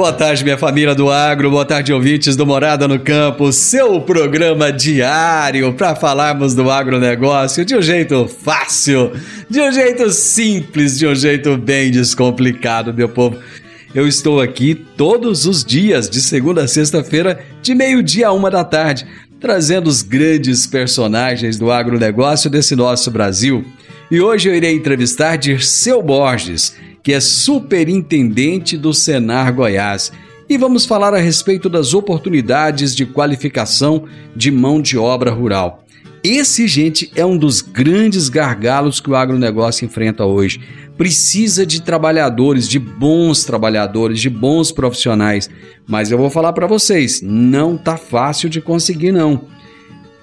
Boa tarde, minha família do agro, boa tarde, ouvintes do Morada no Campo, seu programa diário para falarmos do agronegócio de um jeito fácil, de um jeito simples, de um jeito bem descomplicado, meu povo. Eu estou aqui todos os dias, de segunda a sexta-feira, de meio-dia a uma da tarde, trazendo os grandes personagens do agronegócio desse nosso Brasil. E hoje eu irei entrevistar Dirceu Borges, que é superintendente do Senar Goiás. E vamos falar a respeito das oportunidades de qualificação de mão de obra rural. Esse, gente, é um dos grandes gargalos que o agronegócio enfrenta hoje. Precisa de trabalhadores, de bons trabalhadores, de bons profissionais. Mas eu vou falar para vocês, não tá fácil de conseguir não.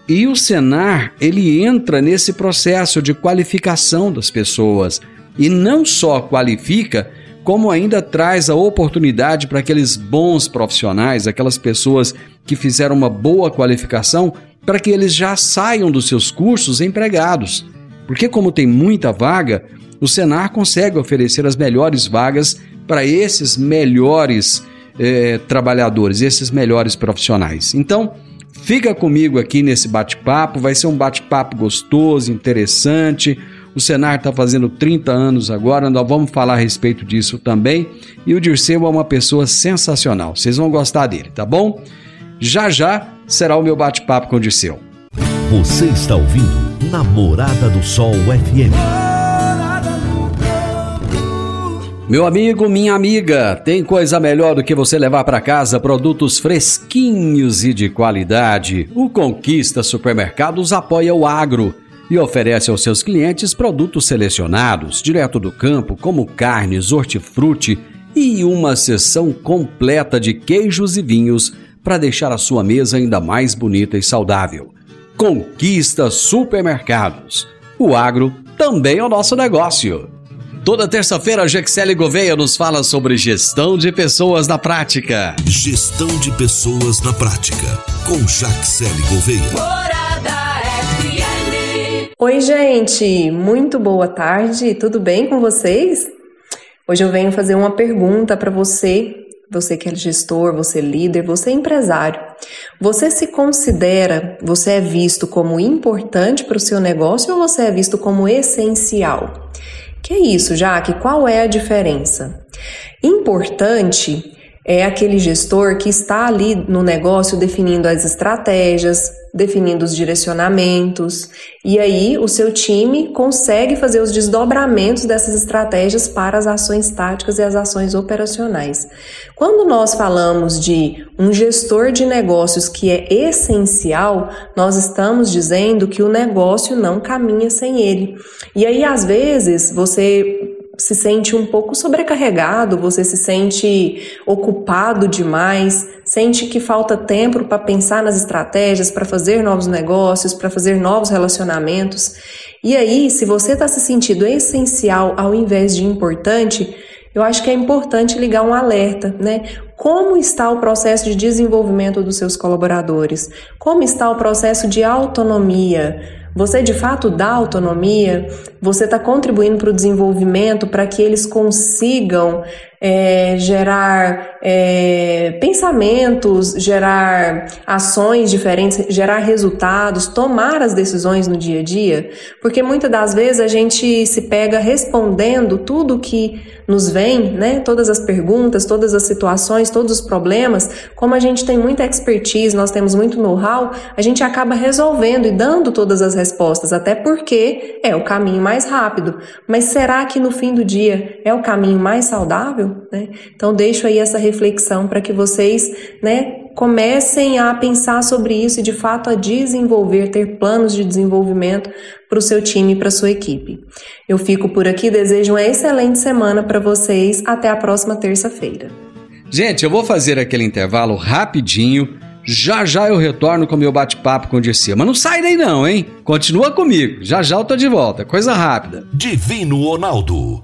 E o Senar, ele entra nesse processo de qualificação das pessoas e não só qualifica, como ainda traz a oportunidade para aqueles bons profissionais, aquelas pessoas que fizeram uma boa qualificação, para que eles já saiam dos seus cursos empregados. Porque, como tem muita vaga, o Senar consegue oferecer as melhores vagas para esses melhores eh, trabalhadores, esses melhores profissionais. Então, fica comigo aqui nesse bate-papo, vai ser um bate-papo gostoso, interessante o Senar está fazendo 30 anos agora, nós vamos falar a respeito disso também. E o Dirceu é uma pessoa sensacional, vocês vão gostar dele, tá bom? Já já será o meu bate-papo com o Dirceu. Você está ouvindo Namorada do Sol FM. Meu amigo, minha amiga, tem coisa melhor do que você levar para casa produtos fresquinhos e de qualidade. O Conquista Supermercados apoia o agro e oferece aos seus clientes produtos selecionados, direto do campo, como carnes, hortifruti e uma seção completa de queijos e vinhos para deixar a sua mesa ainda mais bonita e saudável. Conquista Supermercados. O agro também é o nosso negócio. Toda terça-feira, a Gexele Gouveia nos fala sobre gestão de pessoas na prática. Gestão de pessoas na prática, com Jaxele Gouveia. FM. Oi, gente! Muito boa tarde, tudo bem com vocês? Hoje eu venho fazer uma pergunta para você, você que é gestor, você é líder, você é empresário. Você se considera, você é visto como importante para o seu negócio ou você é visto como essencial? Que é isso, Jaque? Qual é a diferença? Importante é aquele gestor que está ali no negócio definindo as estratégias, definindo os direcionamentos, e aí o seu time consegue fazer os desdobramentos dessas estratégias para as ações táticas e as ações operacionais. Quando nós falamos de um gestor de negócios que é essencial, nós estamos dizendo que o negócio não caminha sem ele. E aí, às vezes, você se sente um pouco sobrecarregado, você se sente ocupado demais, sente que falta tempo para pensar nas estratégias, para fazer novos negócios, para fazer novos relacionamentos. E aí, se você está se sentindo essencial ao invés de importante, eu acho que é importante ligar um alerta, né? Como está o processo de desenvolvimento dos seus colaboradores? Como está o processo de autonomia? Você de fato dá autonomia? Você está contribuindo para o desenvolvimento para que eles consigam é, gerar é, pensamentos, gerar ações diferentes, gerar resultados, tomar as decisões no dia a dia? Porque muitas das vezes a gente se pega respondendo tudo que nos vem, né? Todas as perguntas, todas as situações, todos os problemas. Como a gente tem muita expertise, nós temos muito know-how, a gente acaba resolvendo e dando todas as respostas, até porque é o caminho mais rápido. Mas será que no fim do dia é o caminho mais saudável? Né? Então deixo aí essa reflexão para que vocês, né, comecem a pensar sobre isso e de fato a desenvolver, ter planos de desenvolvimento para o seu time e para a sua equipe. Eu fico por aqui, desejo uma excelente semana para vocês. Até a próxima terça-feira. Gente, eu vou fazer aquele intervalo rapidinho. Já já eu retorno com meu bate-papo com o Dirceu. Mas não sai daí não, hein? Continua comigo. Já já eu tô de volta. Coisa rápida. Divino Ronaldo,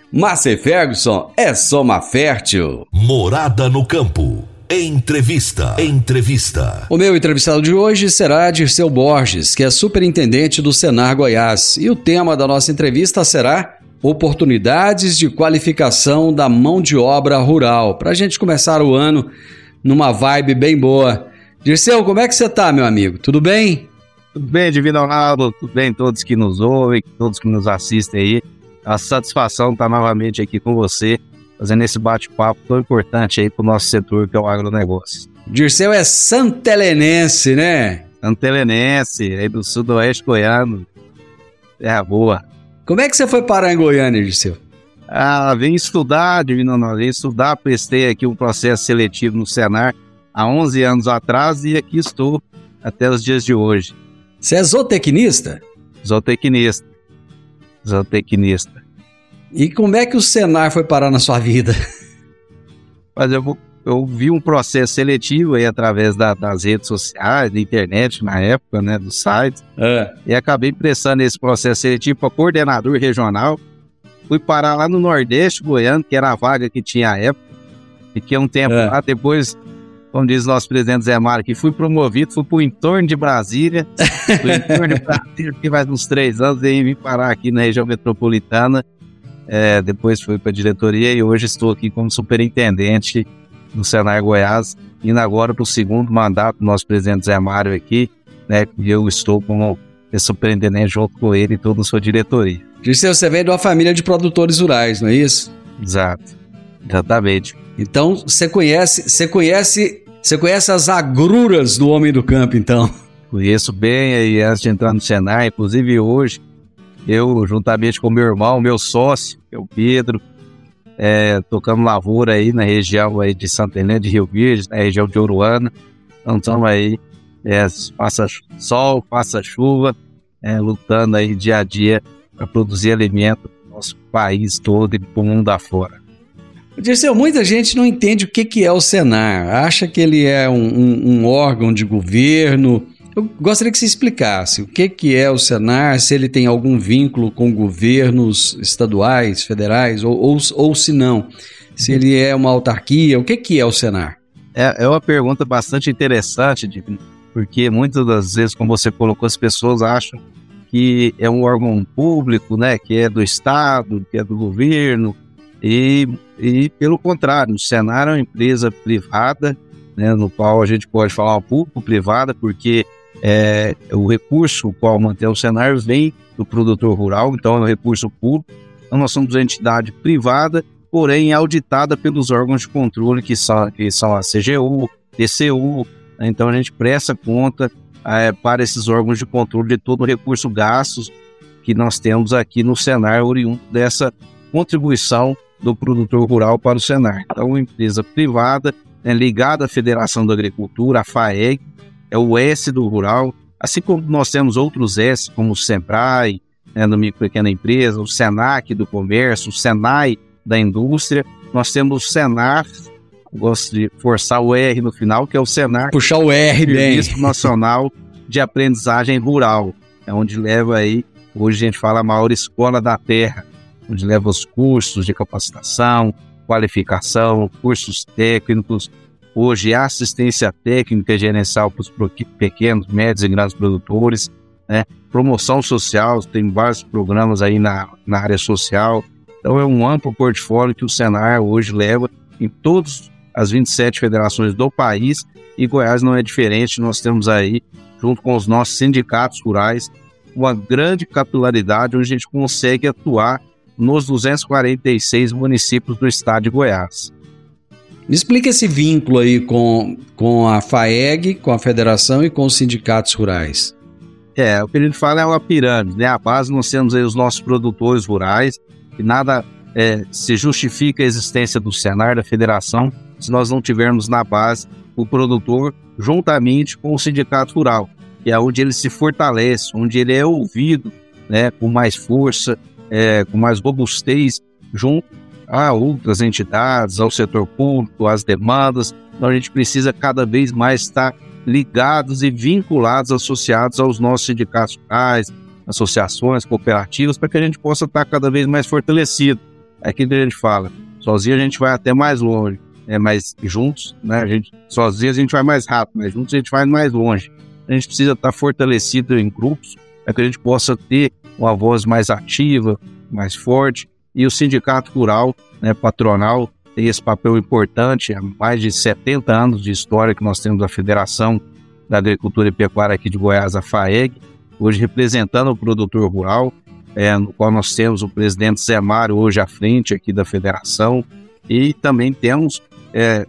Márcia Ferguson é Soma Fértil. Morada no campo. Entrevista. Entrevista. O meu entrevistado de hoje será Dirceu Borges, que é superintendente do Senar Goiás. E o tema da nossa entrevista será Oportunidades de qualificação da mão de obra rural. Para a gente começar o ano numa vibe bem boa. Dirceu, como é que você tá, meu amigo? Tudo bem? Tudo bem, Divino Ronaldo? Tudo bem, todos que nos ouvem, todos que nos assistem aí. A satisfação estar novamente aqui com você fazendo esse bate-papo tão importante aí para o nosso setor, que é o agronegócio. Dirceu é santelenense, né? Santelenense, aí do sudoeste goiano. É boa. Como é que você foi parar em Goiânia, Dirceu? Ah, vim estudar, Divino Ronaldo, vim estudar, prestei aqui um processo seletivo no Senar há 11 anos atrás e aqui estou até os dias de hoje. Você é zootecnista? Zootecnista. Zootecnista. E como é que o Senar foi parar na sua vida? Mas eu, eu vi um processo seletivo aí através da, das redes sociais, da internet na época, né, do site, É. e acabei prestando esse processo seletivo para coordenador regional. Fui parar lá no Nordeste Goiano, que era a vaga que tinha à época. Fiquei um tempo É. lá, depois, como diz o nosso presidente Zé Mário, que fui promovido, fui para o entorno de Brasília. fui entorno de Brasília, fiquei mais uns três anos, e vim parar aqui na região metropolitana. É, depois fui para a diretoria e hoje estou aqui como superintendente no Senar Goiás, indo agora para o segundo mandato do nosso presidente Zé Mário aqui, né? E eu estou como superintendente junto com ele e toda a sua diretoria. Dirceu, você vem de uma família de produtores rurais, não é isso? Exato. Exatamente. Então você conhece, você conhece, você conhece as agruras do homem do campo, então. Conheço bem aí antes de entrar no Senar, inclusive hoje, eu, juntamente com meu irmão, meu sócio, que é o Pedro, é, tocamos lavoura aí na região aí de Santa Helena de Rio Verde, na região de Uruana. Então estamos aí, é, sol, faça chuva, é, lutando aí dia a dia para produzir alimento no nosso país todo e para o mundo afora. Dirceu, muita gente não entende o que, que é o Senar, acha que ele é um, um- um órgão de governo. Eu gostaria que você explicasse o que, que é o Senar, se ele tem algum vínculo com governos estaduais, federais, ou, ou, ou se não, se ele é uma autarquia, o que, que é o Senar? É, é uma pergunta bastante interessante, porque muitas das vezes, como você colocou, as pessoas acham que é um órgão público, né, que é do Estado, que é do governo, e, e pelo contrário, o Senar é uma empresa privada, né, no qual a gente pode falar público-privada, porque é, o recurso o qual mantém o Senar vem do produtor rural, então é um recurso público, Então, nós somos uma entidade privada, porém auditada pelos órgãos de controle que são, que são a CGU, TCU. né? Então, a gente presta conta eh, para esses órgãos de controle de todo o recurso gastos que nós temos aqui no Senar, oriundo dessa contribuição do produtor rural para o Senar. Então, uma empresa privada né, ligada à Federação da Agricultura, a FAEG, é o S do rural, assim como nós temos outros S, como o SEBRAE, né, do micro pequena empresa, o SENAC do comércio, o SENAI da indústria, nós temos o SENAR, gosto de forçar o R no final, que é o SENAR, Puxar o R bem. Serviço Nacional de Aprendizagem Rural, é onde leva aí, hoje a gente fala a maior escola da terra, onde leva os cursos de capacitação, qualificação, cursos técnicos, hoje assistência técnica gerencial para os pequenos, médios e grandes produtores, né? promoção social, tem vários programas aí na, na área social, então é um amplo portfólio que o Senar hoje leva em todas as 27 federações do país e Goiás não é diferente, nós temos aí, junto com os nossos sindicatos rurais, uma grande capilaridade onde a gente consegue atuar nos 246 municípios do estado de Goiás. Me explica esse vínculo aí com, com a FAEG, com a federação e com os sindicatos rurais. É, o que a gente fala é uma pirâmide, né? A base nós temos aí os nossos produtores rurais, que nada é, se justifica a existência do Senar, da federação, se nós não tivermos na base o produtor juntamente com o sindicato rural, que é onde ele se fortalece, onde ele é ouvido, né, com mais força, é, com mais robustez, junto a outras entidades, ao setor público, às demandas. Então a gente precisa cada vez mais estar ligados e vinculados, associados aos nossos sindicatos rurais, associações, cooperativas, para que a gente possa estar cada vez mais fortalecido. É aquilo que a gente fala, sozinho a gente vai até mais longe, né? mas juntos, né? a gente, sozinho a gente vai mais rápido, mas juntos a gente vai mais longe. A gente precisa estar fortalecido em grupos para que a gente possa ter uma voz mais ativa, mais forte, e o sindicato rural, né, patronal, tem esse papel importante, há mais de 70 anos de história que nós temos a Federação da Agricultura e Pecuária aqui de Goiás, a FAEG, hoje representando o produtor rural, é, no qual nós temos o presidente Zé Mário hoje à frente aqui da federação, e também temos é,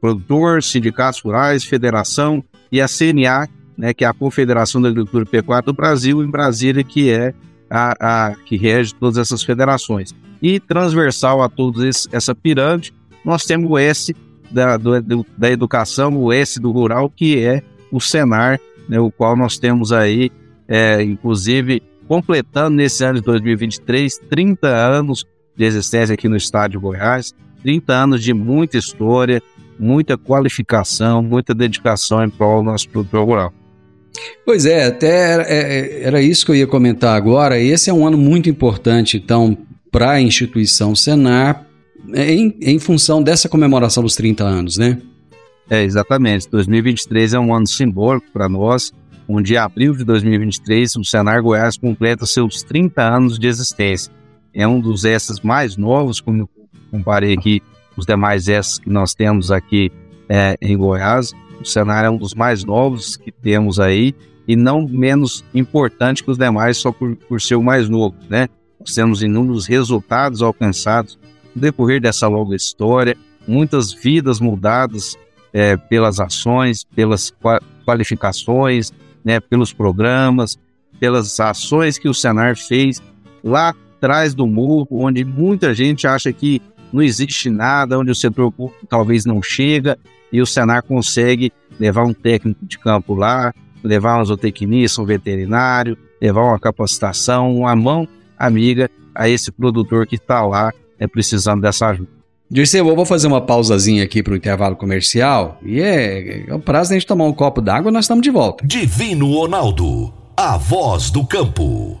produtor, sindicatos rurais, federação e a CNA, né, que é a Confederação da Agricultura e Pecuária do Brasil, em Brasília, que é a, a que rege todas essas federações. E transversal a toda essa pirâmide, nós temos o S da, do, da educação, o S do rural, que é o Senar, né, o qual nós temos aí, é, inclusive, completando nesse ano de 2023, 30 anos de existência aqui no estado de Goiás, 30 anos de muita história, muita qualificação, muita dedicação em prol do nosso produtor rural. Pois é, até era, é, era isso que eu ia comentar agora. Esse é um ano muito importante, então, para a instituição Senar, em, em função dessa comemoração dos 30 anos, né? É, exatamente. 2023 é um ano simbólico para nós, onde em abril de 2023 o Senar Goiás completa seus 30 anos de existência. É um dos essas mais novos, como eu comparei aqui os demais essas que nós temos aqui é, em Goiás. O Senar é um dos mais novos que temos aí e não menos importante que os demais só por, por ser o mais novo, né? Nós temos inúmeros resultados alcançados no decorrer dessa longa história, muitas vidas mudadas é, pelas ações, pelas qualificações, né, pelos programas, pelas ações que o Senar fez lá atrás do muro, onde muita gente acha que não existe nada, onde o setor público talvez não chega, e o Senar consegue levar um técnico de campo lá, levar um zootecnista, um veterinário, levar uma capacitação, uma mão amiga a esse produtor que está lá é, precisando dessa ajuda. Dirceu, eu vou fazer uma pausazinha aqui para o intervalo comercial e é, é o prazo da gente tomar um copo d'água nós estamos de volta. Divino Ronaldo, a voz do campo.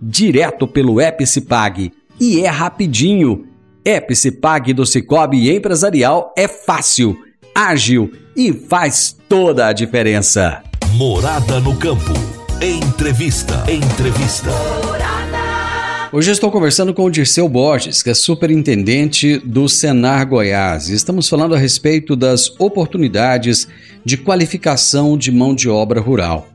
direto pelo Epicipag. E é rapidinho. Epicipag do Cicobi Empresarial é fácil, ágil e faz toda a diferença. Morada no campo. Entrevista. Entrevista. Hoje estou conversando com o Dirceu Borges, que é superintendente do Senar Goiás. E Estamos falando a respeito das oportunidades de qualificação de mão de obra rural.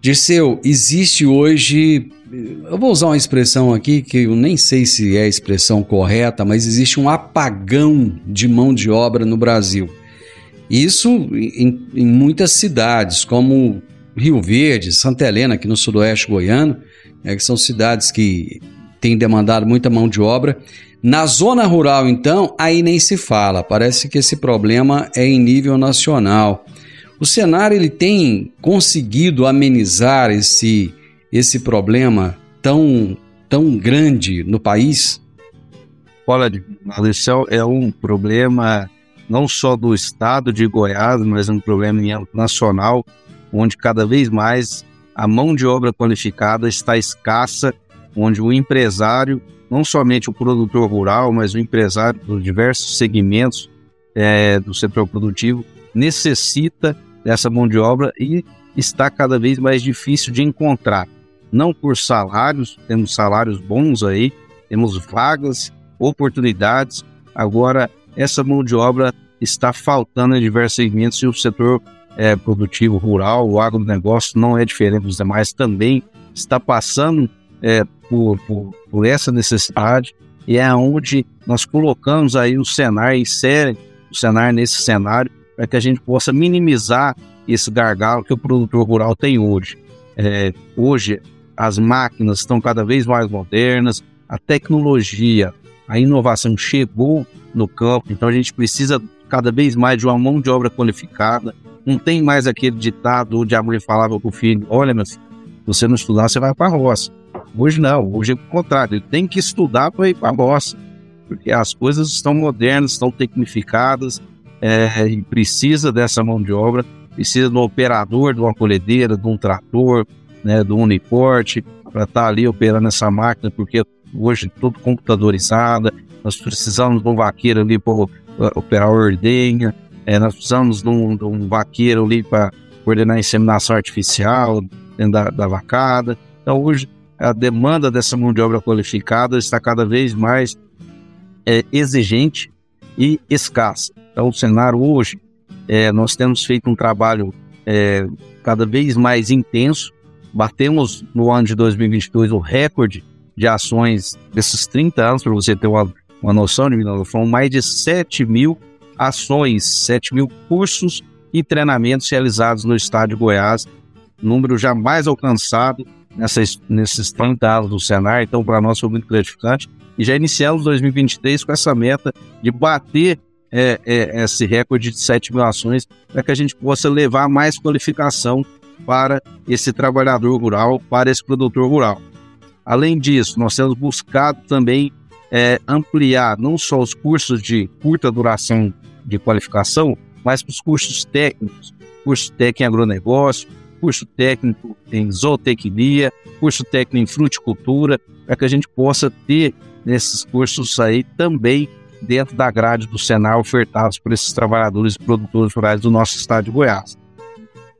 Dirceu, existe hoje, eu vou usar uma expressão aqui que eu nem sei se é a expressão correta, mas existe um apagão de mão de obra no Brasil. Isso em, em muitas cidades, como Rio Verde, Santa Helena, aqui no sudoeste goiano, né, que são cidades que têm demandado muita mão de obra. Na zona rural, então, aí nem se fala. Parece que esse problema é em nível nacional. O cenário ele tem conseguido amenizar esse, esse problema tão, tão grande no país? Olha, isso é um problema não só do estado de Goiás, mas um problema nacional, onde cada vez mais a mão de obra qualificada está escassa, onde o empresário, não somente o produtor rural, mas o empresário dos diversos segmentos é, do setor produtivo, necessita dessa mão de obra e está cada vez mais difícil de encontrar. Não por salários, temos salários bons aí, temos vagas, oportunidades. Agora, essa mão de obra está faltando em diversos segmentos e o setor é, produtivo rural, o agronegócio não é diferente dos demais, também está passando é, por, por, por, essa necessidade e é onde nós colocamos aí o Senar, insere o Senar nesse cenário para que a gente possa minimizar esse gargalo que o produtor rural tem hoje. É, hoje as máquinas estão cada vez mais modernas, a tecnologia, a inovação chegou no campo, então a gente precisa cada vez mais de uma mão de obra qualificada. Não tem mais aquele ditado onde a mãe falava com o filho: Olha, meu filho, se você não estudar, você vai para a roça. Hoje não, hoje é o contrário, ele tem que estudar para ir para a roça, porque as coisas estão modernas, estão tecnificadas, é, e precisa dessa mão de obra, precisa do operador de uma colhedeira, de um trator, né, do uniporte, para estar tá ali operando essa máquina, porque hoje tudo computadorizada, nós precisamos de um vaqueiro ali para operar a ordenha, é, nós precisamos de um, de um vaqueiro ali para coordenar a inseminação artificial dentro da, da vacada. Então, hoje, a demanda dessa mão de obra qualificada está cada vez mais é, exigente e escassa. Então, o cenário hoje, é, nós temos feito um trabalho é, cada vez mais intenso. Batemos no ano de 2022 o recorde de ações desses 30 anos, para você ter uma uma noção Milão, foram mais de 7 mil ações, 7 mil cursos e treinamentos realizados no estado de Goiás, número jamais alcançado nessas, nesses 30 anos do Senar, então para nós foi muito gratificante. E já iniciamos 2023 com essa meta de bater é, é, esse recorde de 7 mil ações para que a gente possa levar mais qualificação para esse trabalhador rural, para esse produtor rural. Além disso, nós temos buscado também é, ampliar não só os cursos de curta duração de qualificação, mas os cursos técnicos, curso técnico em agronegócio, curso técnico em zootecnia, curso técnico em fruticultura, para que a gente possa ter nesses cursos aí também dentro da grade do Senar ofertados por esses trabalhadores e produtores rurais do nosso estado de Goiás.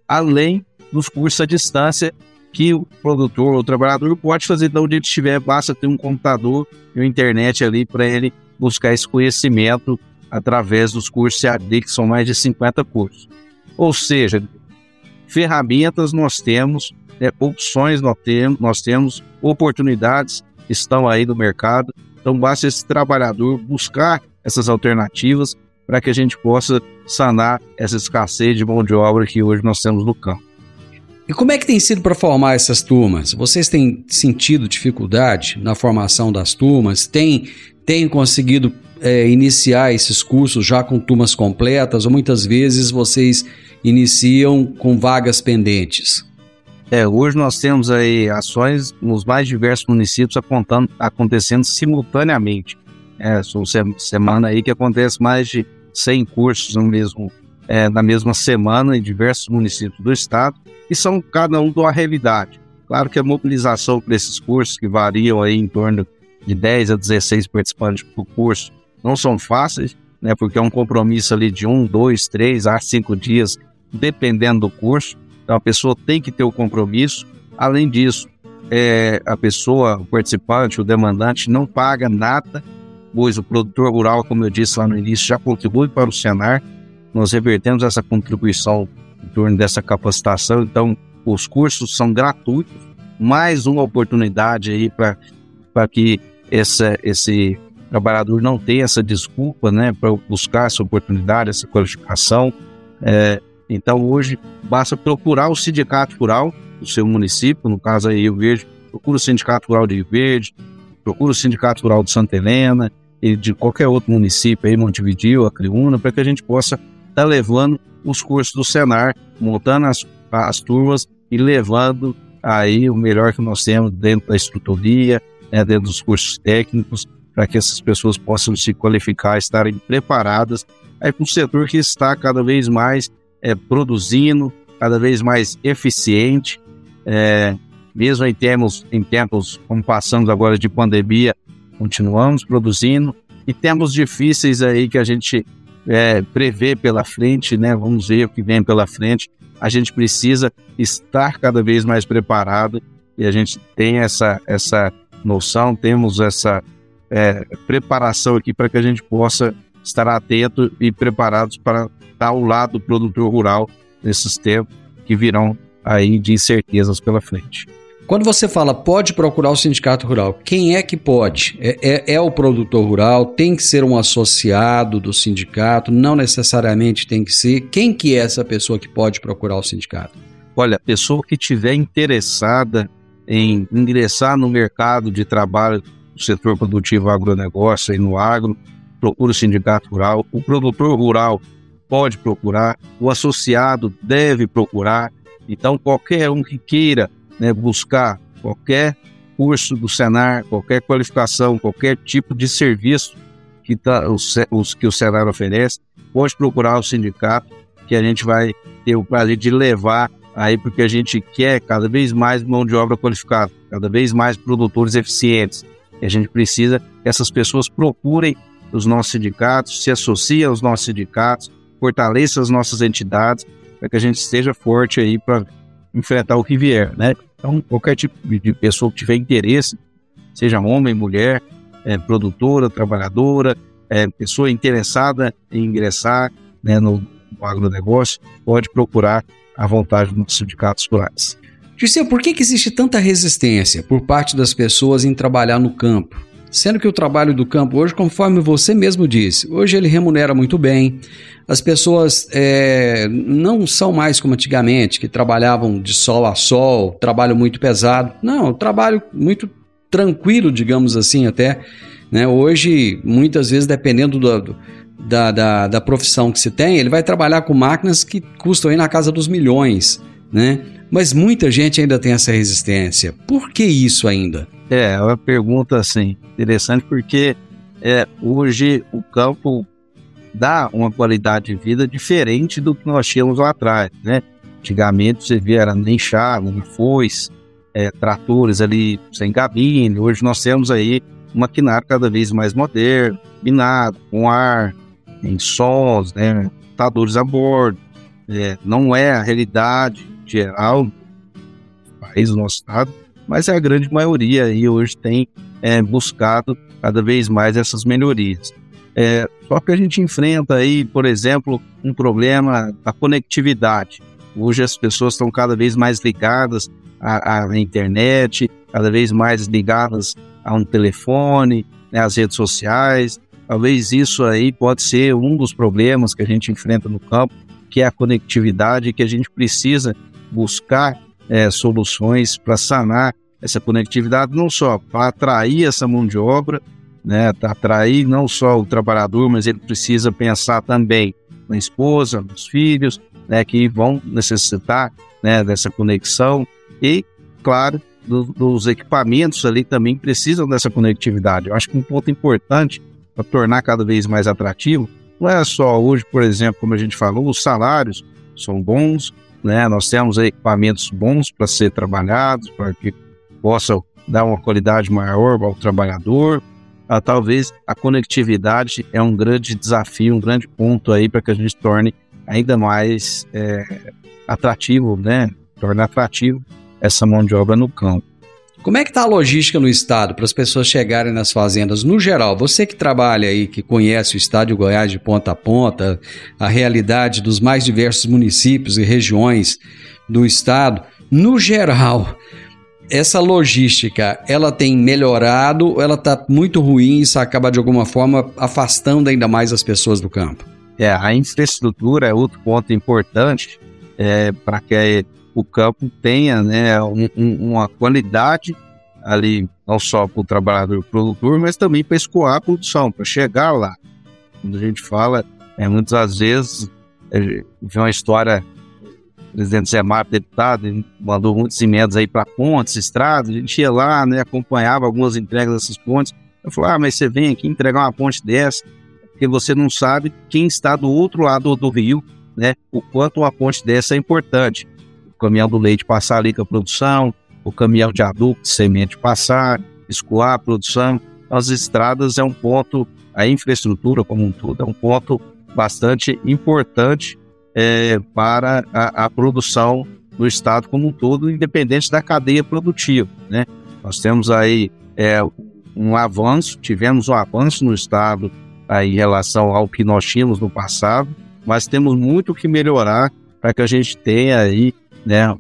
Além dos cursos à distância que o produtor ou o trabalhador pode fazer de onde ele estiver, basta ter um computador e uma internet ali para ele buscar esse conhecimento através dos cursos CAD, que são mais de 50 cursos. Ou seja, ferramentas nós temos, né, opções nós temos, nós temos, oportunidades estão aí no mercado. Então basta esse trabalhador buscar essas alternativas para que a gente possa sanar essa escassez de mão de obra que hoje nós temos no campo. E como é que tem sido para formar essas turmas? Vocês têm sentido dificuldade na formação das turmas? Tem, tem conseguido é, iniciar esses cursos já com turmas completas? Ou muitas vezes vocês iniciam com vagas pendentes? É, hoje nós temos aí ações nos mais diversos municípios apontando, acontecendo simultaneamente. É, são semana aí que acontece mais de 100 cursos no mesmo, é, na mesma semana em diversos municípios do estado e são cada um de uma realidade. Claro que a mobilização para esses cursos, que variam aí em torno de 10 a 16 participantes por curso, não são fáceis, né, porque é um compromisso ali de um, dois, três a cinco dias, dependendo do curso. Então a pessoa tem que ter o compromisso. Além disso, é, a pessoa, o participante, o demandante, não paga nada, pois o produtor rural, como eu disse lá no início, já contribui para o Senar. Nós revertemos essa contribuição em torno dessa capacitação, então os cursos são gratuitos, mais uma oportunidade aí para que essa, esse trabalhador não tenha essa desculpa, né, para buscar essa oportunidade, essa qualificação. É, então hoje basta procurar o sindicato rural do seu município, no caso aí Rio Verde, procura o sindicato rural de Rio Verde, procura o sindicato rural de Santa Helena e de qualquer outro município aí, Montevideo, Acreúna, para que a gente possa estar tá levando os cursos do Senar, montando as, as turmas e levando aí o melhor que nós temos dentro da estruturia, né, dentro dos cursos técnicos, para que essas pessoas possam se qualificar, estarem preparadas. Aí para um setor que está cada vez mais é, produzindo, cada vez mais eficiente, é, mesmo em termos, em tempos como passamos agora de pandemia, continuamos produzindo. E tempos difíceis aí que a gente é, prevê pela frente, né? Vamos ver o que vem pela frente a gente precisa estar cada vez mais preparado e a gente tem essa, essa noção, temos essa é, preparação aqui para que a gente possa estar atento e preparados para estar ao lado do produtor rural nesses tempos que virão aí de incertezas pela frente. Quando você fala pode procurar o sindicato rural, quem é que pode? É, é, é, o produtor rural? Tem que ser um associado do sindicato? Não necessariamente tem que ser. Quem que é essa pessoa que pode procurar o sindicato? Olha, a pessoa que tiver interessada em ingressar no mercado de trabalho do setor produtivo agronegócio e no agro, procura o sindicato rural. O produtor rural pode procurar, o associado deve procurar. Então, qualquer um que queira né, buscar qualquer curso do Senar, qualquer qualificação, qualquer tipo de serviço que, tá, os, os, que o Senar oferece, pode procurar o sindicato, que a gente vai ter o prazer de levar aí, porque a gente quer cada vez mais mão de obra qualificada, cada vez mais produtores eficientes. E a gente precisa que essas pessoas procurem os nossos sindicatos, se associem aos nossos sindicatos, fortaleçam as nossas entidades, para que a gente esteja forte aí para enfrentar o que vier, né? Então, qualquer tipo de pessoa que tiver interesse, seja homem, mulher, é, produtora, trabalhadora, é, pessoa interessada em ingressar né, no, no agronegócio, pode procurar a vontade dos sindicatos rurais. Gisele, por que, que existe tanta resistência por parte das pessoas em trabalhar no campo? Sendo que o trabalho do campo hoje, conforme você mesmo disse, hoje ele remunera muito bem. As pessoas é, não são mais como antigamente, que trabalhavam de sol a sol, trabalho muito pesado. Não, trabalho muito tranquilo, digamos assim, até. Né? Hoje, muitas vezes, dependendo do, da, da, da profissão que se tem, ele vai trabalhar com máquinas que custam aí na casa dos milhões. Né? Mas muita gente ainda tem essa resistência. Por que isso ainda? É, é uma pergunta assim, interessante porque é, hoje o campo dá uma qualidade de vida diferente do que nós tínhamos lá atrás, né? Antigamente você via era nem chave, nem foice, é, tratores ali sem cabine. Hoje nós temos aí um maquinário cada vez mais moderno, minado, com ar, em sons, né? Computadores a bordo. É, não é a realidade geral do país, do nosso estado, mas é a grande maioria e hoje tem é, buscado cada vez mais essas melhorias. É, só que a gente enfrenta aí, por exemplo, um problema da conectividade. Hoje as pessoas estão cada vez mais ligadas à, à internet, cada vez mais ligadas a um telefone, né, às redes sociais. Talvez isso aí pode ser um dos problemas que a gente enfrenta no campo, que é a conectividade, que a gente precisa buscar é, soluções para sanar essa conectividade, não só para atrair essa mão de obra, né, atrair não só o trabalhador, mas ele precisa pensar também na esposa, nos filhos, né, que vão necessitar né, dessa conexão e, claro, do, dos equipamentos ali também precisam dessa conectividade. Eu acho que um ponto importante para tornar cada vez mais atrativo não é só hoje, por exemplo, como a gente falou, os salários são bons, né? Nós temos equipamentos bons para ser trabalhados, para que possam dar uma qualidade maior ao trabalhador. Ah, talvez a conectividade é um grande desafio, um grande ponto aí para que a gente torne ainda mais é, atrativo, né? Atrativo essa mão de obra no campo. Como é que está a logística no estado para as pessoas chegarem nas fazendas no geral? Você que trabalha aí, que conhece o estado de Goiás de ponta a ponta, a realidade dos mais diversos municípios e regiões do estado, no geral, essa logística, ela tem melhorado ela está muito ruim e isso acaba de alguma forma afastando ainda mais as pessoas do campo? É, a infraestrutura é outro ponto importante é, para que o campo tenha né, um, um, uma qualidade ali, não só para o trabalhador produtor, mas também para escoar a produção, para chegar lá. Quando a gente fala, é, muitas vezes, é, vi uma história, o presidente Zé Mário, deputado, mandou muitos emendas aí para pontes, estradas, a gente ia lá, né, acompanhava algumas entregas dessas pontes. Eu falei, ah, mas você vem aqui entregar uma ponte dessa, porque você não sabe quem está do outro lado do rio, né, o quanto uma ponte dessa é importante caminhão do leite passar ali com a produção, o caminhão de adubo de semente passar, escoar a produção. As estradas é um ponto, a infraestrutura como um todo, é um ponto bastante importante é, para a, a, produção do Estado como um todo, independente da cadeia produtiva. Né? Nós temos aí é, um avanço, tivemos um avanço no Estado aí, em relação ao que nós tínhamos no passado, mas temos muito que melhorar para que a gente tenha aí né,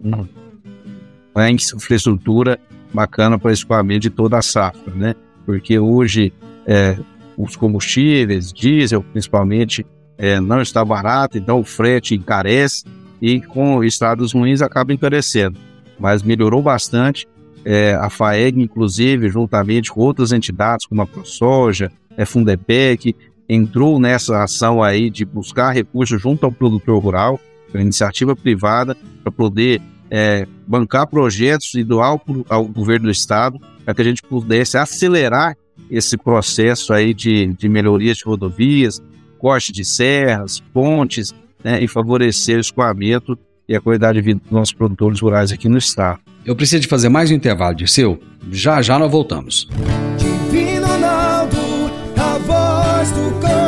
uma infraestrutura bacana para escoamento de toda a safra, né? Porque hoje é, os combustíveis, diesel principalmente, é, não está barato, então o frete encarece e com estradas ruins acaba encarecendo. Mas melhorou bastante. É, a FAEG, inclusive, juntamente com outras entidades como a ProSoja, a Fundepec, entrou nessa ação aí de buscar recursos junto ao produtor rural iniciativa privada, para poder é, bancar projetos e doar ao, ao governo do estado, para que a gente pudesse acelerar esse processo aí de, de melhorias de rodovias, corte de serras, pontes, né, e favorecer o escoamento e a qualidade de vida dos nossos produtores rurais aqui no estado. Eu preciso de fazer mais um intervalo, de seu. Já já nós voltamos. Divino Ronaldo, a voz do campo.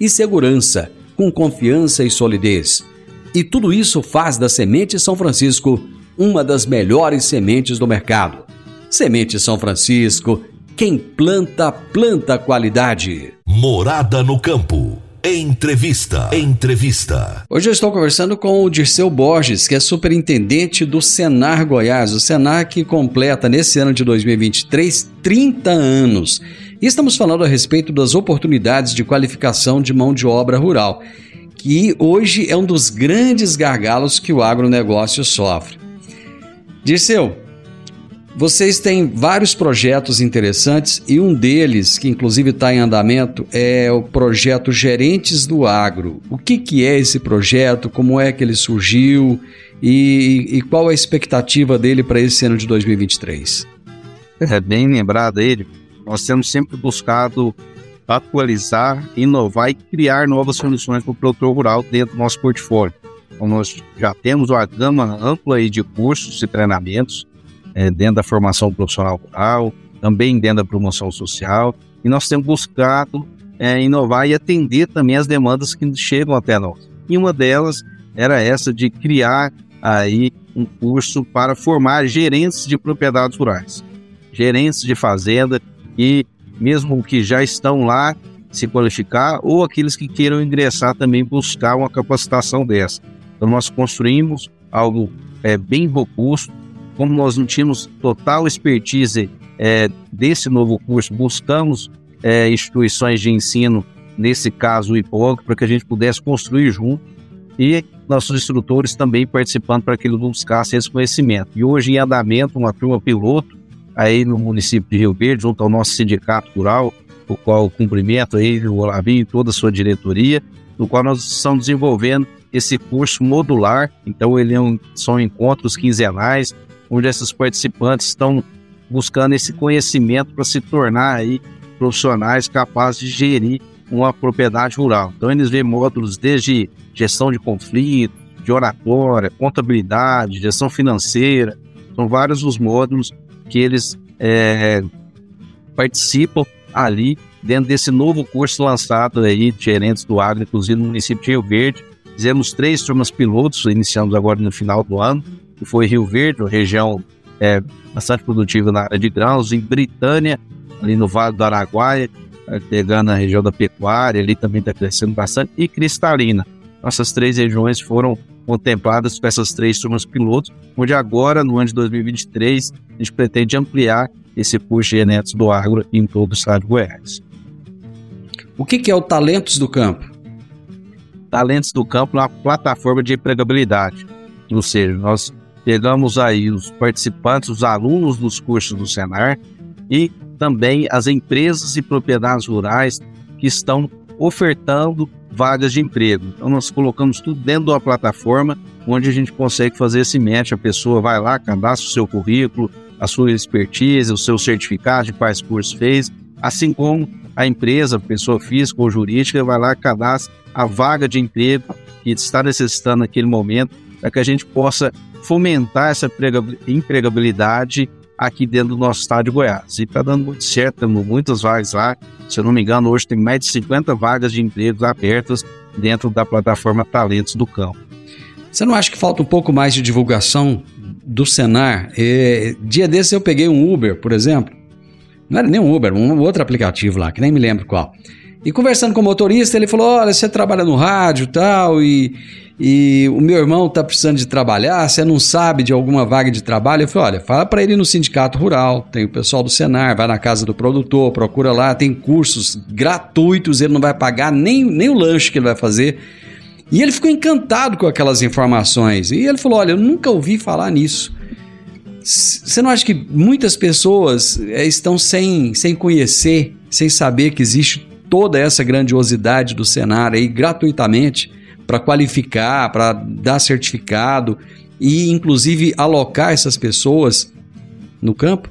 e segurança, com confiança e solidez. E tudo isso faz da Semente São Francisco uma das melhores sementes do mercado. Semente São Francisco, quem planta, planta qualidade. Morada no campo. Entrevista. Entrevista. Hoje eu estou conversando com o Dirceu Borges, que é superintendente do Senar Goiás. O Senar que completa nesse ano de 2023 30 anos. E estamos falando a respeito das oportunidades de qualificação de mão de obra rural, que hoje é um dos grandes gargalos que o agronegócio sofre. Dirceu, vocês têm vários projetos interessantes e um deles, que inclusive está em andamento, é o projeto Gerentes do Agro. O que, que é esse projeto? Como é que ele surgiu? E, e qual a expectativa dele para esse ano de 2023? É bem lembrado ele nós temos sempre buscado atualizar, inovar e criar novas soluções para o produtor rural dentro do nosso portfólio. Então, nós já temos uma gama ampla de cursos e treinamentos é, dentro da formação profissional rural, também dentro da promoção social, e nós temos buscado é, inovar e atender também as demandas que chegam até nós. E uma delas era essa de criar aí um curso para formar gerentes de propriedades rurais, gerentes de fazenda, e mesmo que já estão lá se qualificar ou aqueles que queiram ingressar também buscar uma capacitação dessa. Então nós construímos algo é, bem robusto, como nós não tínhamos total expertise é, desse novo curso, buscamos é, instituições de ensino, nesse caso o IPOG, para que a gente pudesse construir junto e nossos instrutores também participando para que eles buscassem esse conhecimento. E hoje em andamento uma turma piloto aí no município de Rio Verde, junto ao nosso sindicato rural, o qual cumprimento aí o Olavinho e toda a sua diretoria, no qual nós estamos desenvolvendo esse curso modular. Então, ele é um, são encontros quinzenais, onde esses participantes estão buscando esse conhecimento para se tornar aí profissionais capazes de gerir uma propriedade rural. Então, eles vêem módulos desde gestão de conflito, de oratória, contabilidade, gestão financeira. São vários os módulos que eles é, participam ali dentro desse novo curso lançado aí de gerentes do agro, inclusive no município de Rio Verde. Fizemos três turmas pilotos, iniciamos agora no final do ano, que foi Rio Verde, uma região é, bastante produtiva na área de grãos, em Britânia, ali no Vale do Araguaia, é, pegando a região da pecuária, ali também está crescendo bastante, e Cristalina. Nossas três regiões foram contempladas com essas três turmas pilotos, onde agora, no ano de 2023, a gente pretende ampliar esse curso de genéticos do agro em todo o estado de Goiás. O que, que é o Talentos do Campo? Talentos do Campo é uma plataforma de empregabilidade, ou seja, nós pegamos aí os participantes, os alunos dos cursos do Senar e também as empresas e propriedades rurais que estão ofertando vagas de emprego. Então nós colocamos tudo dentro de uma plataforma onde a gente consegue fazer esse match. A pessoa vai lá, cadastra o seu currículo, a sua expertise, o seu certificado de quais cursos fez, assim como a empresa, pessoa física ou jurídica, vai lá, cadastra a vaga de emprego que está necessitando naquele momento, para que a gente possa fomentar essa empregabilidade aqui dentro do nosso estado de Goiás. E está dando muito certo, temos muitas vagas lá. Se eu não me engano, hoje tem mais de 50 vagas de empregos abertas dentro da plataforma Talentos do Campo. Você não acha que falta um pouco mais de divulgação do Senar? É, dia desses eu peguei um Uber, por exemplo. Não era nem um Uber, um outro aplicativo lá, que nem me lembro qual. E conversando com o motorista, ele falou: Olha, você trabalha no rádio tal, e, e o meu irmão está precisando de trabalhar, você não sabe de alguma vaga de trabalho? Eu falei: Olha, fala para ele no sindicato rural, tem o pessoal do Senar, vai na casa do produtor, procura lá, tem cursos gratuitos, ele não vai pagar nem, nem o lanche que ele vai fazer. E ele ficou encantado com aquelas informações. E ele falou: Olha, eu nunca ouvi falar nisso. Você não acha que muitas pessoas é, estão sem, sem conhecer, sem saber que existe toda essa grandiosidade do cenário aí gratuitamente para qualificar, para dar certificado e inclusive alocar essas pessoas no campo?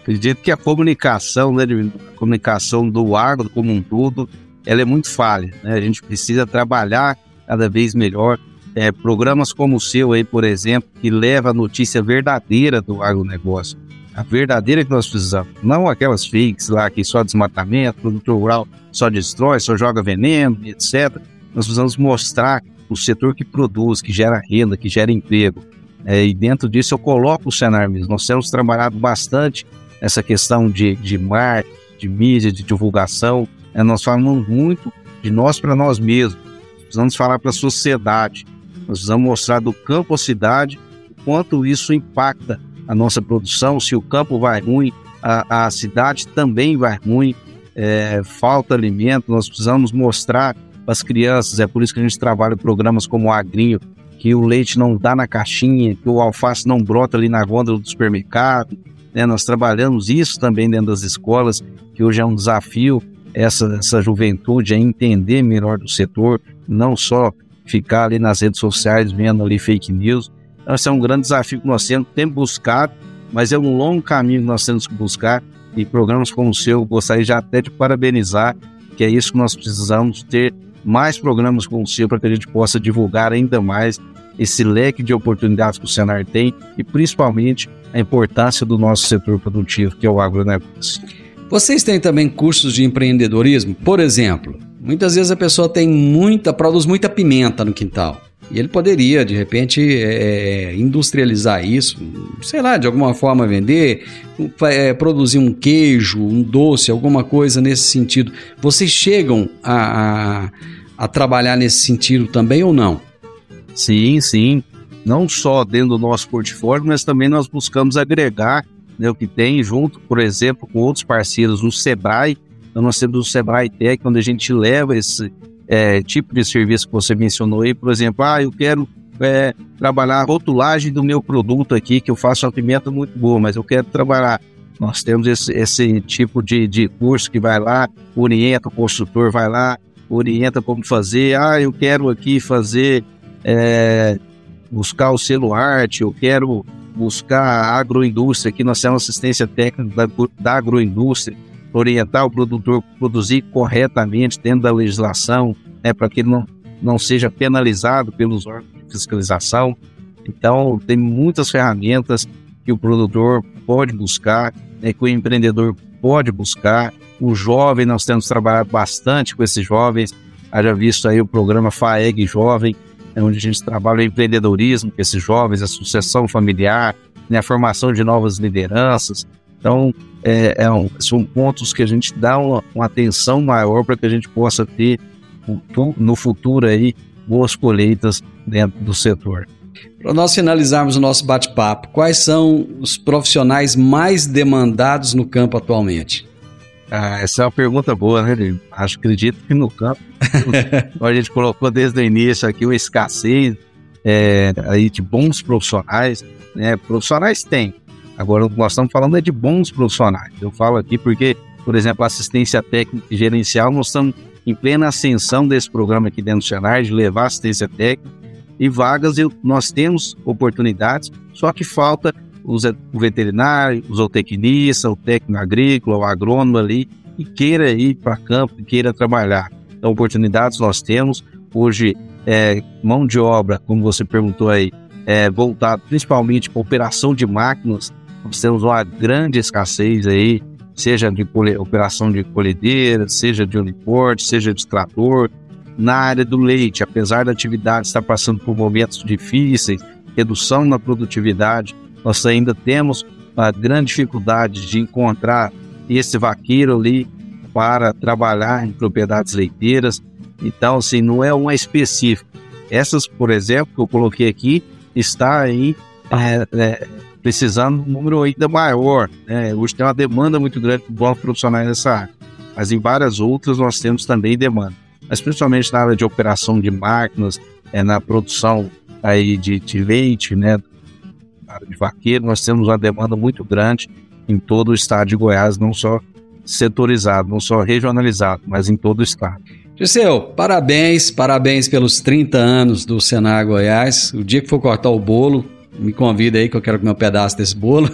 Acredito que a comunicação, né, a comunicação do agro como um todo, ela é muito falha. Né? A gente precisa trabalhar cada vez melhor. É, programas como o seu aí, por exemplo, que leva a notícia verdadeira do agronegócio a verdadeira que nós precisamos. Não aquelas fakes lá que só desmatamento, produtor rural só destrói, só joga veneno, etc. Nós precisamos mostrar o setor que produz, que gera renda, que gera emprego. É, e dentro disso eu coloco o cenário mesmo. Nós temos trabalhado bastante essa questão de, de marketing, de mídia, de divulgação. É, nós falamos muito de nós para nós mesmos. Precisamos falar para a sociedade. Nós precisamos mostrar do campo à cidade o quanto isso impacta a nossa produção, se o campo vai ruim, a, a cidade também vai ruim, é, falta alimento, nós precisamos mostrar para as crianças, é por isso que a gente trabalha programas como o Agrinho, que o leite não dá na caixinha, que o alface não brota ali na gôndola do supermercado, né? nós trabalhamos isso também dentro das escolas, que hoje é um desafio essa, essa juventude a entender melhor do setor, não só ficar ali nas redes sociais vendo ali fake news, esse é um grande desafio que nós temos, temos buscado, mas é um longo caminho que nós temos que buscar. E programas como o seu, gostaria já até de parabenizar, que é isso que nós precisamos ter mais programas como o seu para que a gente possa divulgar ainda mais esse leque de oportunidades que o Senar tem e principalmente a importância do nosso setor produtivo, que é o agronegócio. Vocês têm também cursos de empreendedorismo? Por exemplo, muitas vezes a pessoa tem muita, produz muita pimenta no quintal. E ele poderia, de repente, é, industrializar isso, sei lá, de alguma forma vender, é, produzir um queijo, um doce, alguma coisa nesse sentido. Vocês chegam a, a, a trabalhar nesse sentido também ou não? Sim, sim. Não só dentro do nosso portfólio, mas também nós buscamos agregar né, o que tem junto, por exemplo, com outros parceiros no Sebrae, Então, nós temos o Sebrae Tech, onde a gente leva esse é, tipo de serviço que você mencionou aí, por exemplo, ah, eu quero é, trabalhar a rotulagem do meu produto aqui, que eu faço uma pimenta muito boa, mas eu quero trabalhar. Nós temos esse, esse tipo de, de curso que vai lá, orienta, o construtor vai lá, orienta como fazer. Ah, eu quero aqui fazer, é, buscar o selo arte, eu quero buscar a agroindústria, aqui nós temos assistência técnica da, da agroindústria, orientar o produtor a produzir corretamente dentro da legislação, né, para que ele não, não seja penalizado pelos órgãos de fiscalização. Então, tem muitas ferramentas que o produtor pode buscar, né, que o empreendedor pode buscar. O jovem, nós temos trabalhado bastante com esses jovens. Haja visto aí o programa FAEG Jovem, é onde a gente trabalha o empreendedorismo com esses jovens, a sucessão familiar, né, a formação de novas lideranças. Então, é, é um, são pontos que a gente dá uma, uma atenção maior para que a gente possa ter no futuro aí boas colheitas dentro do setor. Para nós finalizarmos o nosso bate-papo, quais são os profissionais mais demandados no campo atualmente? Ah, essa é uma pergunta boa, né? Acho, acredito que no campo, a gente colocou desde o início aqui uma escassez é, aí de bons profissionais, né? Profissionais tem, agora nós estamos falando é de bons profissionais. Eu falo aqui porque, por exemplo, assistência técnica e gerencial, nós estamos em plena ascensão desse programa aqui dentro do Senar, de levar assistência técnica e vagas, nós temos oportunidades, só que falta os, o veterinário, o zootecnista, o técnico agrícola, o agrônomo ali, que queira ir para campo, que queira trabalhar. Então, oportunidades nós temos. Hoje, é, mão de obra, como você perguntou aí, é, voltado principalmente para operação de máquinas, nós temos uma grande escassez aí, seja de operação de colhedeira, seja de uniporte, seja de trator. Na área do leite, apesar da atividade estar passando por momentos difíceis, redução na produtividade, nós ainda temos uma grande dificuldade de encontrar esse vaqueiro ali para trabalhar em propriedades leiteiras. Então, assim, não é uma específica. Essas, por exemplo, que eu coloquei aqui, está aí é, é, precisando de um número ainda maior. Né? Hoje tem uma demanda muito grande de bons profissionais nessa área, mas em várias outras nós temos também demanda. Mas principalmente na área de operação de máquinas, é, na produção aí de, de leite, né, na área de vaqueiro, nós temos uma demanda muito grande em todo o estado de Goiás, não só setorizado, não só regionalizado, mas em todo o estado. Giseu, parabéns, parabéns pelos 30 anos do Senar Goiás. O dia que for cortar o bolo, me convida aí que eu quero comer um pedaço desse bolo.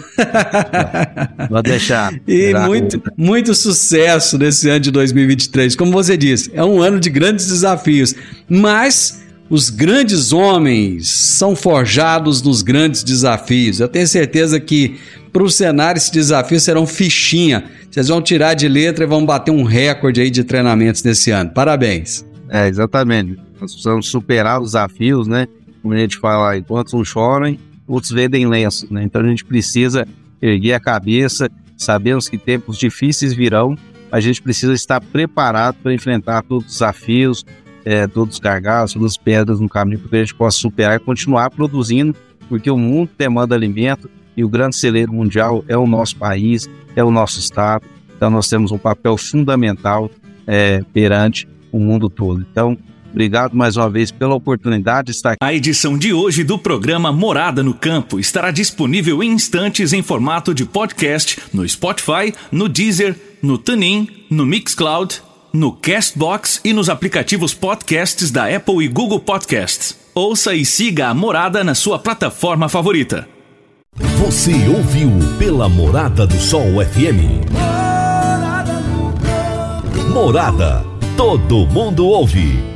Vou deixar. e muito, muito sucesso nesse ano de 2023. Como você disse, é um ano de grandes desafios, mas os grandes homens são forjados nos grandes desafios. Eu tenho certeza que para o cenário esses desafios serão fichinha. Vocês vão tirar de letra e vão bater um recorde aí de treinamentos nesse ano. Parabéns. É, exatamente. Nós precisamos superar os desafios, né? Como a gente fala, enquanto uns choram, outros vendem lenço, né? Então a gente precisa erguer a cabeça, sabemos que tempos difíceis virão, a gente precisa estar preparado para enfrentar todos os desafios, é, todos os gargalos, todas as pedras no caminho, para que a gente possa superar e continuar produzindo, porque o mundo demanda alimento e o grande celeiro mundial é o nosso país, é o nosso estado. Então nós temos um papel fundamental é, perante o mundo todo. Então, Obrigado mais uma vez pela oportunidade de estar aqui. A edição de hoje do programa Morada no Campo estará disponível em instantes em formato de podcast no Spotify, no Deezer, no TuneIn, no Mixcloud, no Castbox e nos aplicativos podcasts da Apple e Google Podcasts. Ouça e siga a Morada na sua plataforma favorita. Você ouviu pela Morada do Sol FM. Morada. Todo mundo ouve